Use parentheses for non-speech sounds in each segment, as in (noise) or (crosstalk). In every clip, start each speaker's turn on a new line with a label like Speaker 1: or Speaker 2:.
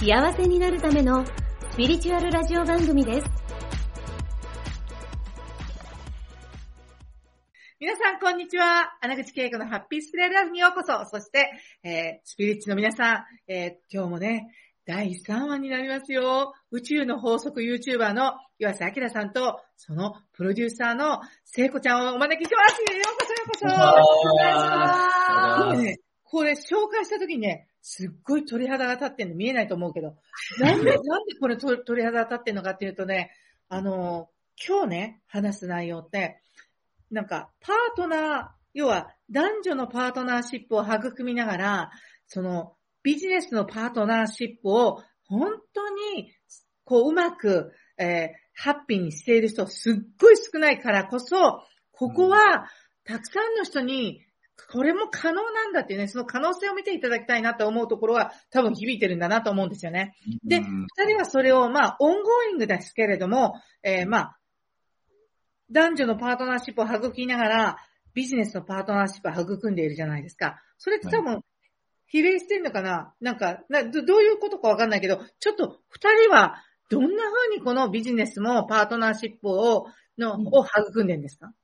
Speaker 1: 幸せになるためのスピリチュアルラジオ番組です。
Speaker 2: 皆さん、こんにちは。穴口恵子のハッピースピレラフにようこそ。そして、えー、スピリッチの皆さん、えー、今日もね、第3話になりますよ。宇宙の法則 YouTuber の岩瀬明さんと、そのプロデューサーの聖子ちゃんをお招きします。ようこそようこそ。お願いします。ね、これ紹介した時にね、すっごい鳥肌が立ってんの見えないと思うけど、(laughs) なんで、なんでこれ鳥肌が立ってんのかっていうとね、あの、今日ね、話す内容って、なんか、パートナー、要は男女のパートナーシップを育みながら、そのビジネスのパートナーシップを本当に、こう、うまく、えー、ハッピーにしている人すっごい少ないからこそ、ここは、たくさんの人に、これも可能なんだっていうね、その可能性を見ていただきたいなと思うところは多分響いてるんだなと思うんですよね。で、二人はそれを、まあ、 ongoing ですけれども、えー、まあ、男女のパートナーシップを育みながら、ビジネスのパートナーシップを育んでいるじゃないですか。それって多分、比例してんのかな？なんかなど、どういうことかわかんないけど、ちょっと二人はどんな風にこのビジネスもパートナーシップを、の、を育んでるんですか？
Speaker 3: うん。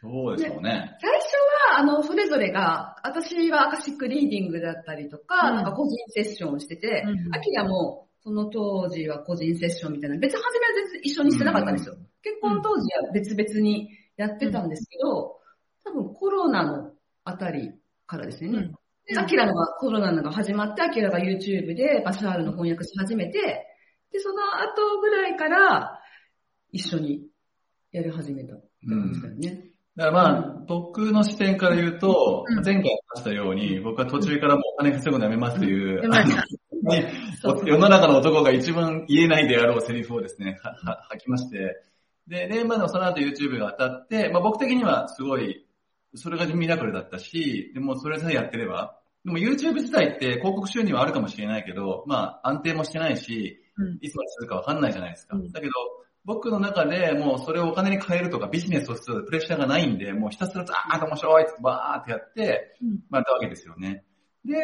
Speaker 4: そうですよね。
Speaker 3: 最初は、あの、それぞれが、私はアカシックリーディングだったりとか、
Speaker 2: うん。
Speaker 3: なんか個人セッションをしてて
Speaker 2: うん、
Speaker 3: アキラも、その当時は個人セッションみたいな、別に初めは全然一緒にしてなかったんですよ。結婚当時は別々にやってたんですけど、多分コロナのあたりからですよね。
Speaker 2: うん。
Speaker 3: で、アキラのが、コロナのが始まって、アキラが YouTube でバシャールの翻訳し始めて、で、その後ぐらいから、一緒にやり始めたって感じだよね。
Speaker 4: だからまあ、僕の視点から言うと、
Speaker 2: うん。
Speaker 4: 前回話したように、僕は途中からもうお金稼ぐのやめますという、世の中の男が一番言えないであろうセリフをですね、はは吐きまして、で、で、まあその後 YouTube が当たって、まあ僕的にはすごい、それがミラクルだったし、でもそれさえやってれば、でも YouTube 自体って広告収入はあるかもしれないけど、まあ安定もしてないし、
Speaker 2: うん。
Speaker 4: いつまで続くかわかんないじゃないですか。
Speaker 2: うん。
Speaker 4: だけど、僕の中でもうそれをお金に変えるとかビジネスをするプレッシャーがないんで、もうひたすらザーッと面白いってバーってやって、
Speaker 2: うん
Speaker 4: まあやったわけですよね。で、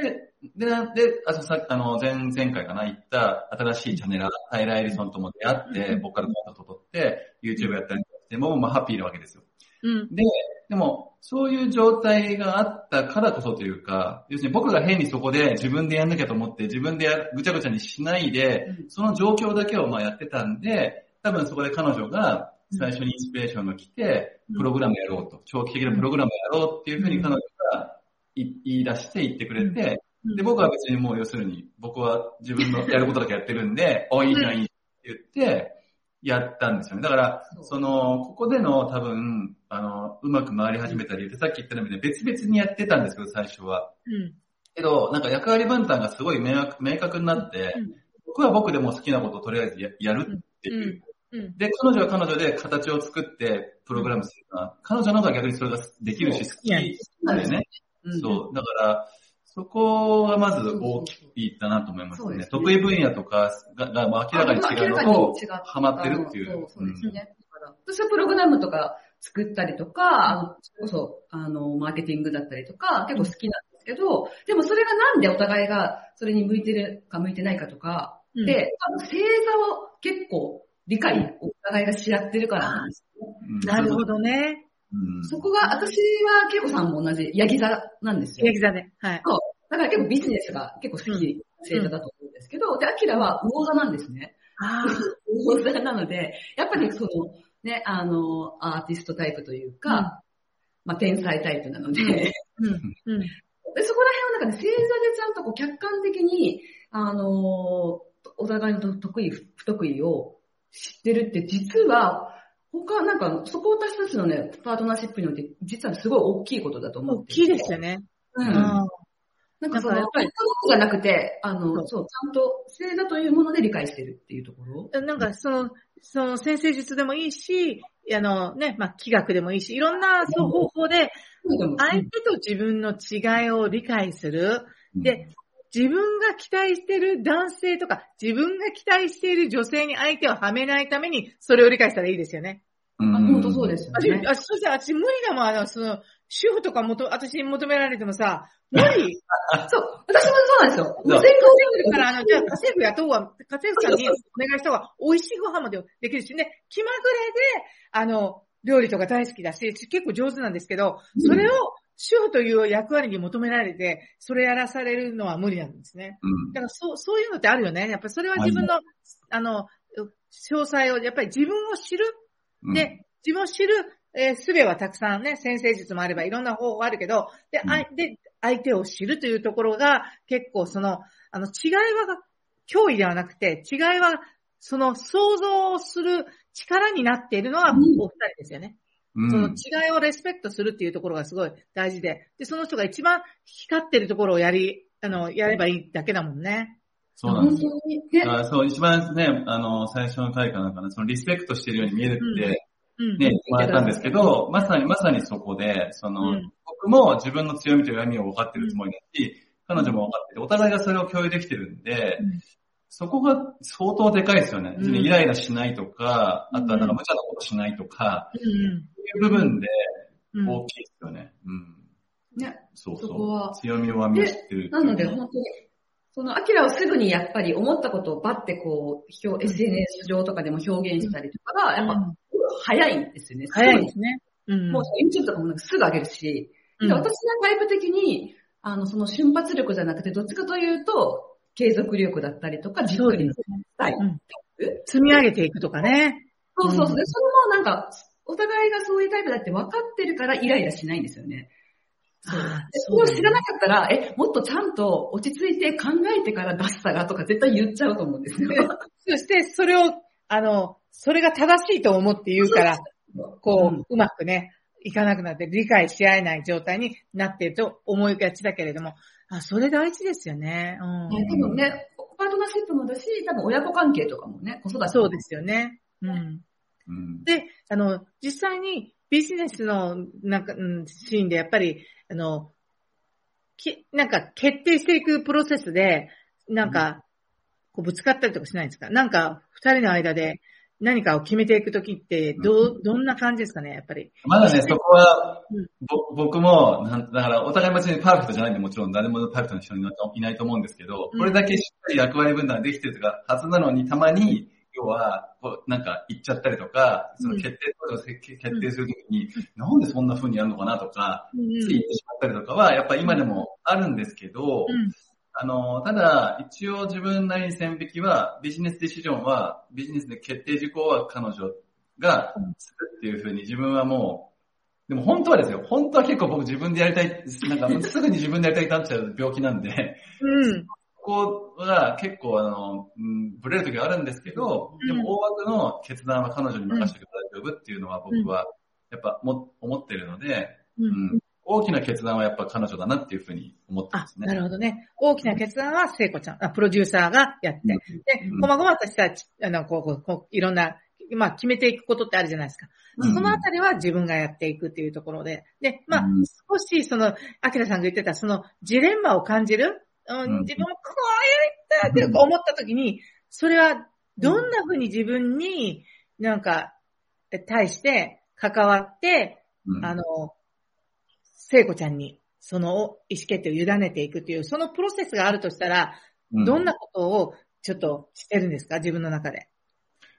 Speaker 4: で、で、あとさあの、前、前回かな、言った新しいチャンネル、タイラー・エリソンとも出会って、
Speaker 2: うん
Speaker 4: 僕からコンタクト取って、YouTube やったりしても、まあハッピーなわけですよ。
Speaker 2: うん。
Speaker 4: で、でも、そういう状態があったからこそというか、要するに僕が変にそこで自分でやんなきゃと思って、自分でやぐちゃぐちゃにしないで、その状況だけをまあやってたんで、多分そこで彼女が最初にインスピレーションが来て、
Speaker 2: うん。
Speaker 4: プログラムやろうと、長期的なプログラムやろうっていうふうに彼女がい言い出して言ってくれて、
Speaker 2: うん。
Speaker 4: で、僕は別にもう要するに、僕は自分のやることだけやってるんで、(laughs) お、いいじゃん、いいって言って、やったんですよね。だから、
Speaker 3: そ
Speaker 4: の、ここでの多分、あの、うまく回り始めた理由ってさっき言ったように別々にやってたんですけど、最初は。
Speaker 2: うん。
Speaker 4: けど、なんか役割分担がすごい明確明確になって、
Speaker 2: うん。
Speaker 4: 僕は僕でも好きなことをとりあえずややるっていう。
Speaker 2: うん。
Speaker 4: で、彼女は彼女で形を作ってプログラムするのは、彼女の方が逆にそれができるし、好き
Speaker 2: や
Speaker 4: なんだよね。
Speaker 3: うん
Speaker 4: そう。だから、そこがまず大きいかなと思いますね。
Speaker 3: ね
Speaker 4: 得意分野とかがが明らかに違うのと、ハマってるっていう。
Speaker 3: そうですね。だから私はプログラムとか作ったりとか、あの、それこそ、あの、マーケティングだったりとか、結構好きなんですけど、でもそれがなんでお互いがそれに向いてるか向いてないかとか、
Speaker 2: うん
Speaker 3: で、多分星座を結構理解、お互いがし合ってるからなんですよね。
Speaker 4: うん
Speaker 2: なるほどね。
Speaker 4: うん
Speaker 3: そこが、私は、ケイコさんも同じ、ヤギ座なんですよ。
Speaker 2: ヤギ座で。はい。
Speaker 3: そう。だから結構ビジネスが結構好き、星座だと思うんですけど、で、アキラは魚座なんですね。
Speaker 2: あ
Speaker 3: 魚座なので、やっぱりその、ね、あの、アーティストタイプというか、
Speaker 2: うん
Speaker 3: まあ、天才タイプなので、
Speaker 2: うん。うん。
Speaker 3: でそこら辺はなんかね、星座でちゃんとこう客観的に、あの、お互いの得意、不得意を知ってるって、実は、他、なんか、そこ私たちのね、パートナーシップにおいて、実はすごい大きいことだと思って
Speaker 2: 大きいですよね。
Speaker 3: うん。
Speaker 2: うん
Speaker 3: なんかその、
Speaker 2: やっぱり
Speaker 3: やっぱり、じゃなくて、あの、
Speaker 2: そう
Speaker 3: そう、ちゃんと星座というもので理解してるっていうところ。
Speaker 2: なんか、その、その、先生術でもいいし、あのね、まあ、気学でもいいし、いろんなそう方法で、相手と自分の違いを理解する。
Speaker 4: うん
Speaker 2: で、自分が期待している男性とか、自分が期待している女性に相手をはめないために、それを理解したらいいですよね。
Speaker 4: うん。
Speaker 3: あ、本当そうですよ
Speaker 2: 私、
Speaker 3: ね。
Speaker 2: あそしたら私無理だもん、あの、その、主婦とかもと、私に求められてもさ、無理。(laughs)
Speaker 3: そう、私もそうなんですよ。
Speaker 4: そう。
Speaker 3: 全
Speaker 2: だから、あの、じゃあ、家政婦雇うわ、家政婦さんにお願いした方が、美味しいご飯までできるしね、気まぐれで、あの、料理とか大好きだし、結構上手なんですけど、それを主婦という役割に求められて、それやらされるのは無理なんですね。
Speaker 4: うん
Speaker 2: だから、そう、そういうのってあるよね。やっぱりそれは自分の、あの、詳細を、やっぱり自分を知る。
Speaker 4: うん
Speaker 2: で、自分を知る、えー術はたくさんね、先生術もあればいろんな方法あるけど、で、
Speaker 4: うん
Speaker 2: で相手を知るというところが結構その、あの、違いは脅威ではなくて、違いはその想像する力になっているのはお
Speaker 3: うん
Speaker 2: 二人ですよね。
Speaker 4: うん
Speaker 2: その違いをレスペクトするっていうところがすごい大事で、で、その人が一番光ってるところをやり、あの、やればいいだけだもんね。
Speaker 4: そうなんですよ。
Speaker 3: 本当に。ね、
Speaker 4: あそう、一番ね、あの、最初の回かなんかな、そのリスペクトしてるように見えるって、
Speaker 2: うん。
Speaker 4: ね、もらえたんですけど、まさにまさにそこで、その、
Speaker 2: うん
Speaker 4: 僕も自分の強みと弱みを分かってるつもりだし、彼女も分かってて、お互いがそれを共有できてるんで、
Speaker 2: うん
Speaker 4: そこが相当でかいですよね。
Speaker 2: うん
Speaker 4: イライラしないとか、
Speaker 2: うん
Speaker 4: あとはなんか無茶なことしないとか、いう部分で
Speaker 2: うん。
Speaker 4: 大きいですよね。うん。
Speaker 3: ね。
Speaker 4: そう
Speaker 3: そこ
Speaker 4: そう
Speaker 3: は。
Speaker 4: 強み弱みを知ってる
Speaker 3: なので、本当に、その、アキラをすぐにやっぱり思ったことをバッてこう、表 SNS 上とかでも表現したりとかが、やっぱ、早いんですよね。
Speaker 2: 早いですね。うん。
Speaker 3: もう YouTube とかもなんかすぐ上げるし、
Speaker 2: うん
Speaker 3: で私はタイプ的に、あの、その瞬発力じゃなくて、どっちかというと、継続力だったりとか、じっくりのタイプ。
Speaker 2: うん積み上げていくとかね。
Speaker 3: そうそうそう。
Speaker 2: うん
Speaker 3: で、それもなんか、お互いがそういうタイプだって分かってるからイライラしないんですよね。そう。そ
Speaker 2: そう
Speaker 3: 知らなかったら、え、もっとちゃんと落ち着いて考えてから出したらとか絶対言っちゃうと思うんですよ。
Speaker 2: そして、それを、あの、それが正しいと思って言うから、こう、うまくね、いかなくなって理解し合えない状態になっていると思いがちだけれども、あ、それ大事ですよね。うん。
Speaker 3: ね多分ね、パートナーシップもだし、多分親子関係とかもね、子育ても
Speaker 2: そうですよね。うん。
Speaker 4: うん。
Speaker 2: で、あの、実際にビジネスの、なんか、うん、シーンでやっぱり、あの、き、なんか決定していくプロセスで、なんか、こうぶつかったりとかしないんですか？なんか、二人の間で何かを決めていくときって、どう、どんな感じですかねやっぱり？
Speaker 4: まだね、そこは
Speaker 2: うん、
Speaker 4: ぼ僕も、なんだから、お互い別にパーフェクトじゃないんで、もちろん。誰もパーフェクトな人いないと思うんですけど、
Speaker 2: うん。
Speaker 4: これだけしっかり役割分担できてるはずなのに、たまに、要は、こうなんか言っちゃったりとか、その決定、決定するときに、なんでそんな風にやるのかなとか、
Speaker 2: うん。
Speaker 4: つい言ってしまったりとかは、やっぱ今でもあるんですけど、
Speaker 2: うん。
Speaker 4: あの、ただ、一応自分なりに線引きは、ビジネスディシジョンは、ビジネスで決定事項は彼女がするっていうふうに自分はもう、でも本当はですよ、本当は結構僕自分でやりたい、なんかすぐに自分でやりたいってなっちゃう病気なんで、
Speaker 2: うん。
Speaker 4: ここが結構あの、うん、ブレる時はあるんですけど、でも大枠の決断は彼女に任せてくれ大丈夫っていうのは僕はやっぱも思ってるので、
Speaker 2: う
Speaker 4: うん。ん、大きな決断はやっぱ彼女だなっていうふうに思ってま
Speaker 2: あ、
Speaker 4: すね。
Speaker 2: なるほどね。大きな決断は聖子ちゃん、あプロデューサーがやって、で
Speaker 4: う、ん。
Speaker 2: こまごまとした、ちあの、こう、こう、こういろんな、まあ、決めていくことってあるじゃないですか。
Speaker 4: うん。
Speaker 2: そのあたりは自分がやっていくっていうところで、で、まあ
Speaker 4: うん、
Speaker 2: 少しその、アキラさんが言ってた、その、ジレンマを感じる、うん
Speaker 4: うん。
Speaker 2: 自分もこうやりたいって思った時に、それは、どんな風に自分になんか、え対して関わって、
Speaker 4: うん。
Speaker 2: あの、聖子ちゃんに、その意思決定を委ねていくっていう、そのプロセスがあるとしたら、どんなことをちょっとしてるんですか？自分の中で。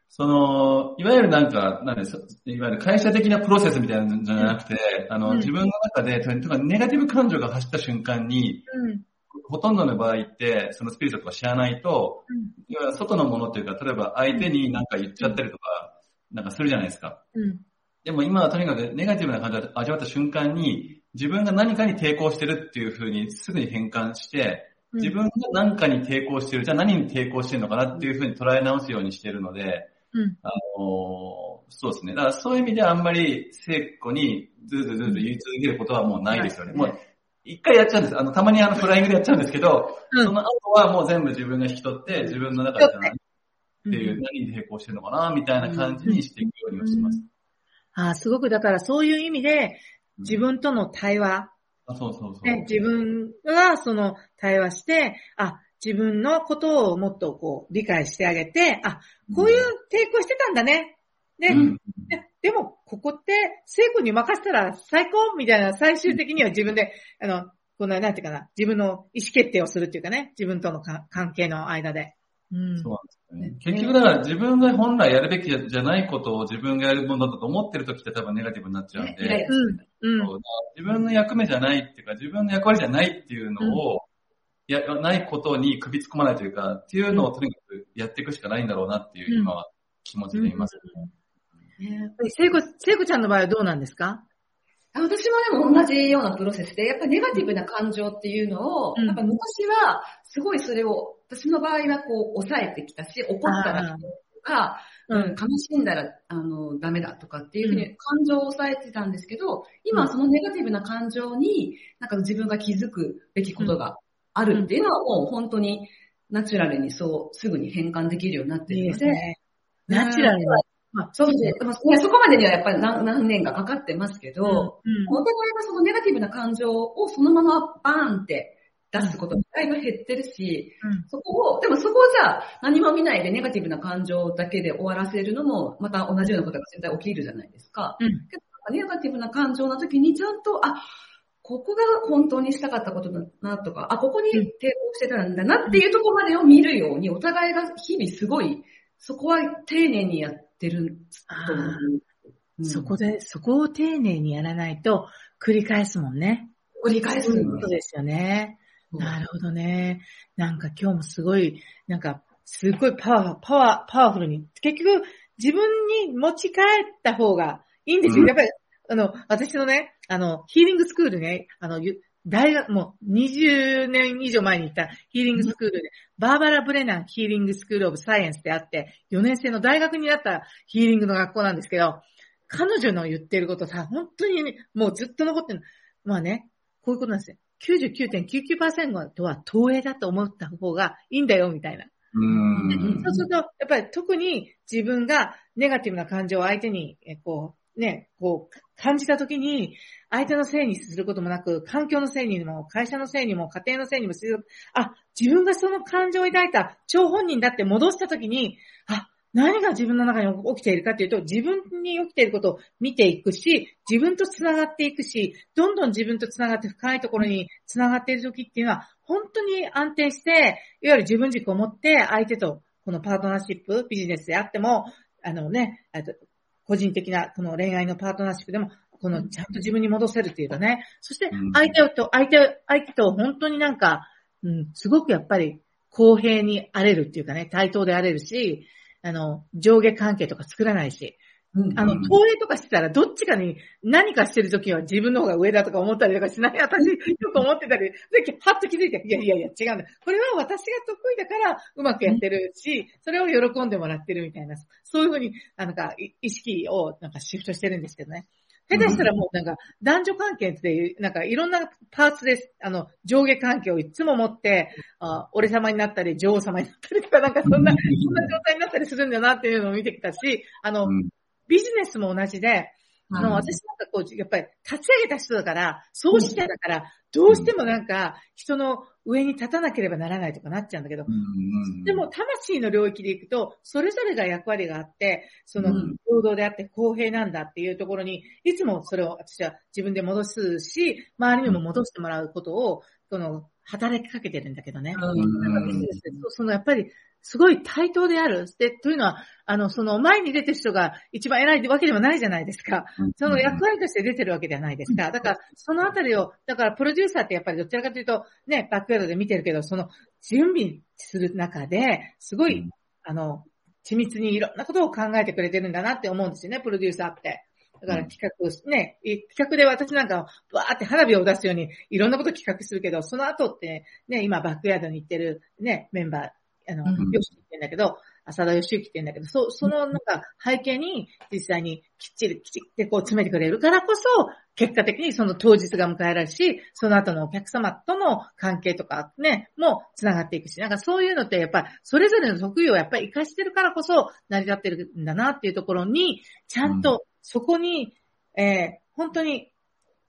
Speaker 4: その、いわゆるなんか、なんですいわゆる会社的なプロセスみたいなのじゃなくて、あの、
Speaker 2: うん
Speaker 4: 自分の中で、とかネガティブ感情が走った瞬間に、
Speaker 2: うん。
Speaker 4: ほとんどの場合って、そのスピリットとか知らないと、要は外のものっていうか、例えば相手になんか言っちゃったりとか、なんかするじゃないですか。
Speaker 2: うん。
Speaker 4: でも今はとにかくネガティブな感情を味わった瞬間に、自分が何かに抵抗してるっていう風にすぐに変換して、自分が何かに抵抗してる、じゃあ何に抵抗してるのかなっていう風に捉え直すようにしてるので、
Speaker 2: うん。
Speaker 4: あのそうですね。だからそういう意味ではあんまり聖子にずーずーずーずー言い続けることはもうないですよね。もう一回やっちゃうんです。あの、たまにあの、フライングでやっちゃうんですけど、
Speaker 2: うん
Speaker 4: その後はもう全部自分が引き取って、自分の中で何っていう、
Speaker 2: うん
Speaker 4: 何で並行してるのかな、みたいな感じにしていくようにはしてます。
Speaker 2: ああ、すごくだからそういう意味で、自分との対話、
Speaker 4: あそうそうそう。
Speaker 2: ね、自分がその対話して、あ、自分のことをもっとこう理解してあげて、あ、こういう抵抗してたんだね。で、
Speaker 4: うん
Speaker 2: ででも、ここって、聖子に任せたら最高みたいな、最終的には自分で、あの、この、なんていうかな、自分の意思決定をするっていうかね、自分とのか関係の間で。うん。
Speaker 4: そうなんですよね。結局だから自分が本来やるべきじゃないことを自分がやるものだと思ってる時って多分ネガティブになっちゃうんで、
Speaker 2: うん。うん。
Speaker 4: 自分の役目じゃないっていうか、自分の役割じゃないっていうのを、や、ないことに首突っ込まないというか、っていうのをとにかくやっていくしかないんだろうなっていう、
Speaker 2: うん
Speaker 4: 今は気持ちでいます。
Speaker 2: ね聖子、聖子ちゃんの場合はどうなんですか？
Speaker 3: あ私もでも同じようなプロセスで、やっぱりネガティブな感情っていうのを、
Speaker 2: うん。
Speaker 3: やっぱ昔は、すごいそれを、私の場合はこう、抑えてきたし、怒ったらとか、
Speaker 2: う
Speaker 3: うん、悲しんだら、あの、ダメだとかっていうふうに感情を抑えてたんですけど、今はそのネガティブな感情に、なんか自分が気づくべきことがあるっていうのはもう本当にナチュラルにそう、すぐに変換できるようになってるので、
Speaker 2: ですね。ナチュラルな。まあ、
Speaker 3: そうですね。そこまでにはやっぱり何何年かかかってますけど、
Speaker 2: うん。
Speaker 3: お互いがそのネガティブな感情をそのままバーンって出すことがだいぶ減ってるし、
Speaker 2: うん
Speaker 3: そこを、でもそこをじゃあ何も見ないでネガティブな感情だけで終わらせるのもまた同じようなことが絶対起きるじゃないですか。
Speaker 2: うん
Speaker 3: けどネガティブな感情の時にちゃんと、あ、ここが本当にしたかったことだなとか、あ、ここに抵抗してたんだなっていうところまでを見るように、お互いが日々すごい、そこは丁寧にやってると思う。うん
Speaker 2: そこで、そこを丁寧にやらないと繰り返すもんね。
Speaker 3: 繰り返す
Speaker 2: そうい
Speaker 3: んで
Speaker 2: うことですよね。
Speaker 3: す。
Speaker 2: なるほどね。なんか今日もすごい、なんか、すごいパワー、パワー、パワフルに、結局自分に持ち帰った方がいいんですよ。
Speaker 4: うん
Speaker 2: やっぱり、あの、私のね、あの、ヒーリングスクールね、あの、ゆ大学、もう20年以上前に行ったヒーリングスクールで、バーバラ・ブレナンヒーリングスクールオブサイエンスであって、4年生の大学になったヒーリングの学校なんですけど、彼女の言ってることさ、本当にね、もうずっと残ってる。まあね、こういうことなんですよ。99.99%とは投影だと思った方がいいんだよ、みたいな。
Speaker 4: うん。
Speaker 2: そうすると、やっぱり特に自分がネガティブな感情を相手に、えこう、ね、こう、感じたときに、相手のせいにすることもなく、環境のせいにも、会社のせいにも、家庭のせいにもする、あ、自分がその感情を抱いた超本人だって戻したときに、あ、何が自分の中に起きているかというと、自分に起きていることを見ていくし、自分と繋がっていくし、どんどん自分と繋がって深いところに繋がっているときっていうのは、本当に安定して、いわゆる自分軸を持って相手とこのパートナーシップ、ビジネスであっても、あのね、個人的なこの恋愛のパートナーシップでも、このちゃんと自分に戻せるっていうかね、そして
Speaker 4: うん。
Speaker 2: 相手と、相手、相手と本当になんか、うん、すごくやっぱり公平に荒れるっていうかね、対等で荒れるし、あの、上下関係とか作らないし、
Speaker 3: うん
Speaker 2: あの、
Speaker 4: うん
Speaker 2: 投影とかしてたら、どっちかに何かしてるときは自分の方が上だとか思ったりとかしない。私、よく思ってたり、で、はっと気づいて、いやいやいや、違うんだ。これは私が得意だからうまくやってるし、それを喜んでもらってるみたいな、そういうふうに、なんか、い意識をなんかシフトしてるんですけどね。下手したらもうなんか、男女関係っていう、なんかいろんなパーツで、あの、上下関係をいつも持って、あ俺様になったり、女王様になったりとか、なんかそんな、そんな状態になったりするんだなっていうのを見てきたし、あの、
Speaker 4: うん
Speaker 2: ビジネスも同じで、あの、
Speaker 3: うん
Speaker 2: 私なんかこう、やっぱり立ち上げた人だから、創始者だから、どうしてもなんか、人の上に立たなければならないとかなっちゃうんだけど、
Speaker 4: うん
Speaker 2: でも、魂の領域でいくと、それぞれが役割があって、その
Speaker 3: うん、
Speaker 2: 平等であって公平なんだっていうところに、いつもそれを私は自分で戻すし、周りにも戻してもらうことを、その、働きかけてるんだけどね。そのやっぱり、すごい対等である。で、というのは、あの、その前に出てる人が一番偉いわけではないじゃないですか。その役割として出てるわけではないですか。だから、そのあたりを、だからプロデューサーってやっぱりどちらかというと、ね、バックヤードで見てるけど、その準備する中で、すごい、
Speaker 4: うん
Speaker 2: あの、緻密にいろんなことを考えてくれてるんだなって思うんですよね、プロデューサーって。だから企画し、ね、い企画で私なんか、わーって花火を出すようにいろんなこと企画するけど、その後ってね、今バックヤードに行ってるね、メンバー、あの、
Speaker 3: うん。
Speaker 2: よしって言うんだけど、浅田義之って言うんだけど、そそのなんか背景に実際にきっちりきっちりこう詰めてくれるからこそ、結果的にその当日が迎えられるし、その後のお客様との関係とかね、も繋がっていくし、なんかそういうのってやっぱりそれぞれの得意をやっぱり活かしてるからこそ成り立ってるんだなっていうところに、ちゃんとそこに、うん、えー、本当に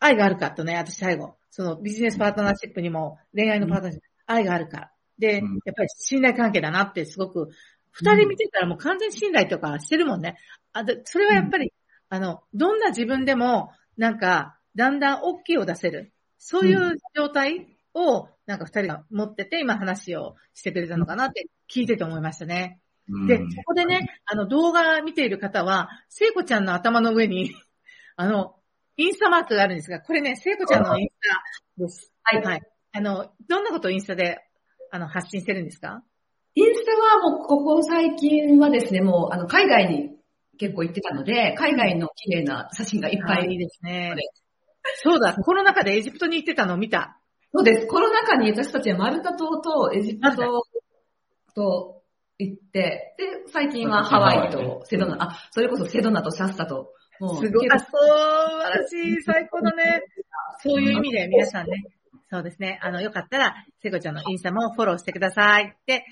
Speaker 2: 愛があるかとね、私最後、そのビジネスパートナーシップにも恋愛のパートナーシップ、うん、愛があるか。で、やっぱり信頼関係だなってすごく、二人見てたらもう完全信頼とかしてるもんね。あでそれはやっぱり、あの、どんな自分でも、なんか、だんだん OK を出せる。そういう状態を、なんか二人が持ってて、今話をしてくれたのかなって聞いてて思いましたね。で、そこでね、あの動画見ている方は、聖子ちゃんの頭の上に (laughs) あの、インスタマークがあるんですが、これね、聖子ちゃんのインスタです。はい。はい。あの、どんなことをインスタで、あの、発信してるんですか？
Speaker 3: インスタはもう、ここ最近はですね、もう、あの、海外に結構行ってたので、海外の綺麗な写真がいっぱい。
Speaker 2: いいですね。そうだ、コロナ禍でエジプトに行ってたの？を見た。
Speaker 3: そうです。コロナ禍に私たちはマルタ島とエジプトと行って、で、最近はハワイとセドナ、あ、それこそセドナとシャスタと、
Speaker 2: もう。すごい。あ、素晴らしい。最高だね。そういう意味で皆さんね、そうですね。あの、よかったら、セコちゃんのインスタもフォローしてください。で、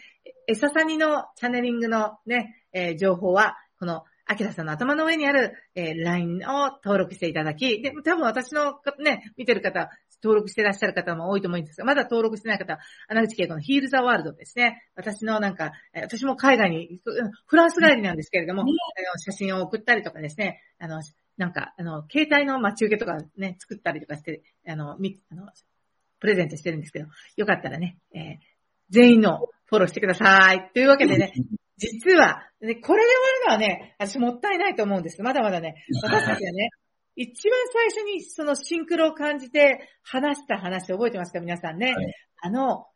Speaker 2: エササニのチャネリングのね、えー、情報は、このアキラさんの頭の上にある、えー、LINE を登録していただき、で、多分私のね、見てる方、登録してらっしゃる方も多いと思うんですが、まだ登録してない方、穴口恵子のヒールザワールドですね。私のなんか、私も海外に、フランス帰りなんですけれども、うん、写真を送ったりとかですね、あの、なんか、あの、携帯の待ち受けとかね、作ったりとかして、あの、み、あの、プレゼントしてるんですけど、よかったらね、えー、全員のフォローしてください。というわけでね、実は、ね、これで終わるのはね、私もったいないと思うんです。まだまだね、私たちはね、一番最初にそのシンクロを感じて話した話覚えてますか皆さんね。はい、あの、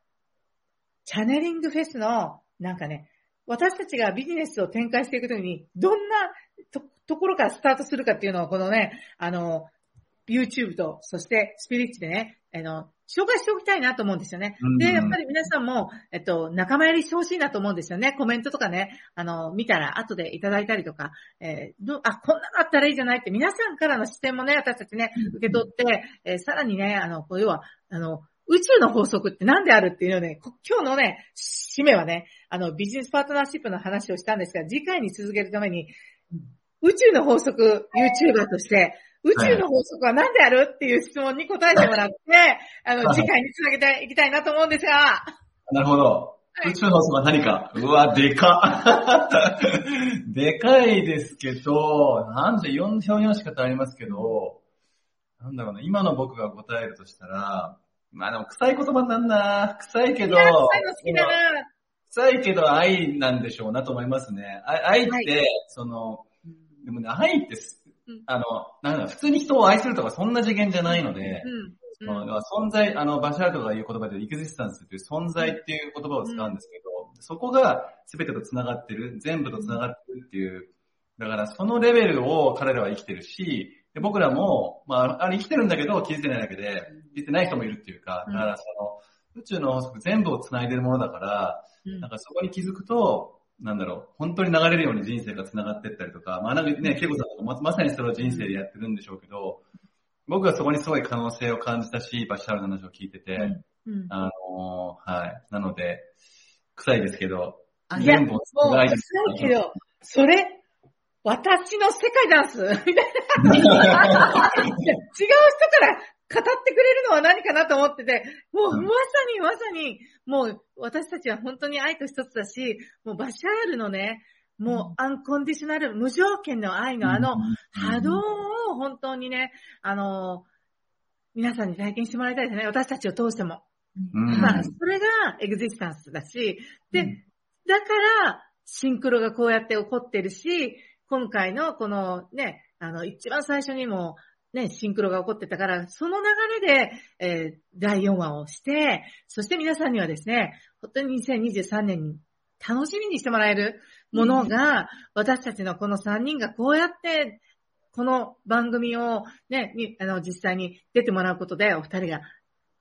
Speaker 2: チャネリングフェスの、なんかね、私たちがビジネスを展開していくときに、どんなとところからスタートするかっていうのを、このね、あの、YouTube と、そしてスピリッチでね、あの、紹介しておきたいなと思うんですよね。で、やっぱり皆さんも、えっと、仲間入りしてほしいなと思うんですよね。コメントとかね、あの、見たら後でいただいたりとか、えー、ど、あ、こんなのあったらいいじゃないって皆さんからの視点もね、私たちね、受け取って、えー、さらにね、あの、要は、あの、宇宙の法則って何であるっていうのをね、今日のね、締めはね、あの、ビジネスパートナーシップの話をしたんですが、次回に続けるために、宇宙の法則 YouTuber として、宇宙の法則は何である？っていう質問に答えてもらって、あの、次回につなげていきたいなと思うんですが。
Speaker 4: なるほど。宇宙の法則は何か？うわ、でか (laughs) でかいですけど、なんで4表現の仕方ありますけど、なんだろうな、今の僕が答えるとしたら、まあでも臭い言葉なんな臭いけど、臭いの好きだな。臭いけど愛なんでしょうなと思いますね。愛って、はい、その、でもね、愛ってあの、なんだ、普通に人を愛するとかそんな次元じゃないので、うん。うん、存在、あの、バシャートが言う言葉でエクジスタンスっていう存在っていう言葉を使うんですけど、うん、そこが全てと繋がってる、全部と繋がってるっていう、だからそのレベルを彼らは生きてるし、で僕らも、まあ、あれ生きてるんだけど気づいてないだけで、気づいてない人もいるっていうか、だからその、宇宙の法則全部を繋いでるものだから、なんかそこに気づくと、なんだろう、本当に流れるように人生が繋がっていったりとか、まあなんかね、ケイコさんとかままさにそれを人生でやってるんでしょうけど、僕はそこにすごい可能性を感じたし、バッシャールの話を聞いてて、うん。うん、あのー、はい。なので、臭いですけど、
Speaker 2: いや、もう、臭いけど、それ、私の世界ダンス？みたいな。(laughs) 違う人から語ってくれるのは何かなと思ってて、もうまさにまさに、もう私たちは本当に愛と一つだし、もうバシャールのね、もうアンコンディショナル、無条件の愛のあの波動を本当にね、あの、皆さんに体験してもらいたいですね。私たちを通しても。まあ、それがエグジスタンスだし、で、だから、シンクロがこうやって起こってるし、今回のこのね、あの、一番最初にも、ね、シンクロが起こってたから、その流れで、えー、第4話をして、そして皆さんにはですね、本当に2023年に楽しみにしてもらえるものが、私たちのこの3人がこうやって、この番組をね、あの、実際に出てもらうことで、お二人が、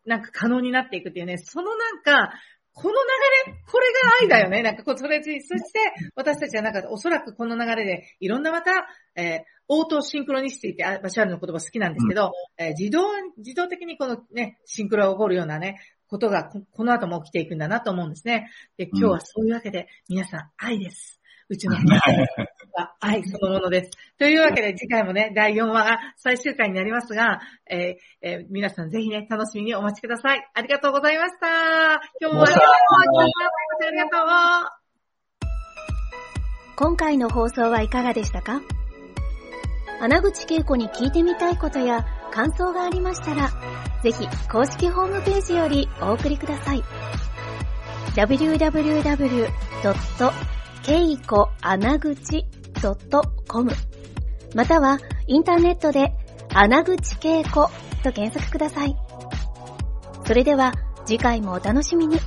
Speaker 2: なんか可能になっていくっていうね、そのなんか、この流れ、これ愛だよね。なんかこう、それ、そして、私たちはなんか、おそらくこの流れで、いろんなまた、えー、オートシンクロニシティって、あバシャールの言葉好きなんですけど、えー自動、自動的にこのね、シンクロが起こるようなね、ことがこ、この後も起きていくんだなと思うんですね。で、今日はそういうわけで、皆さん、愛です。うちの (laughs) は愛そのものです。というわけで、次回もね、第4話が最終回になりますが、えーえー皆さんぜひね、楽しみにお待ちください。ありがとうございました。今日もありがとうございます。ありがとう。
Speaker 1: 今回の放送はいかがでしたか？穴口恵子に聞いてみたいことや感想がありましたら、ぜひ公式ホームページよりお送りください。.com またはインターネットで穴口恵子と検索ください。それでは次回もお楽しみに。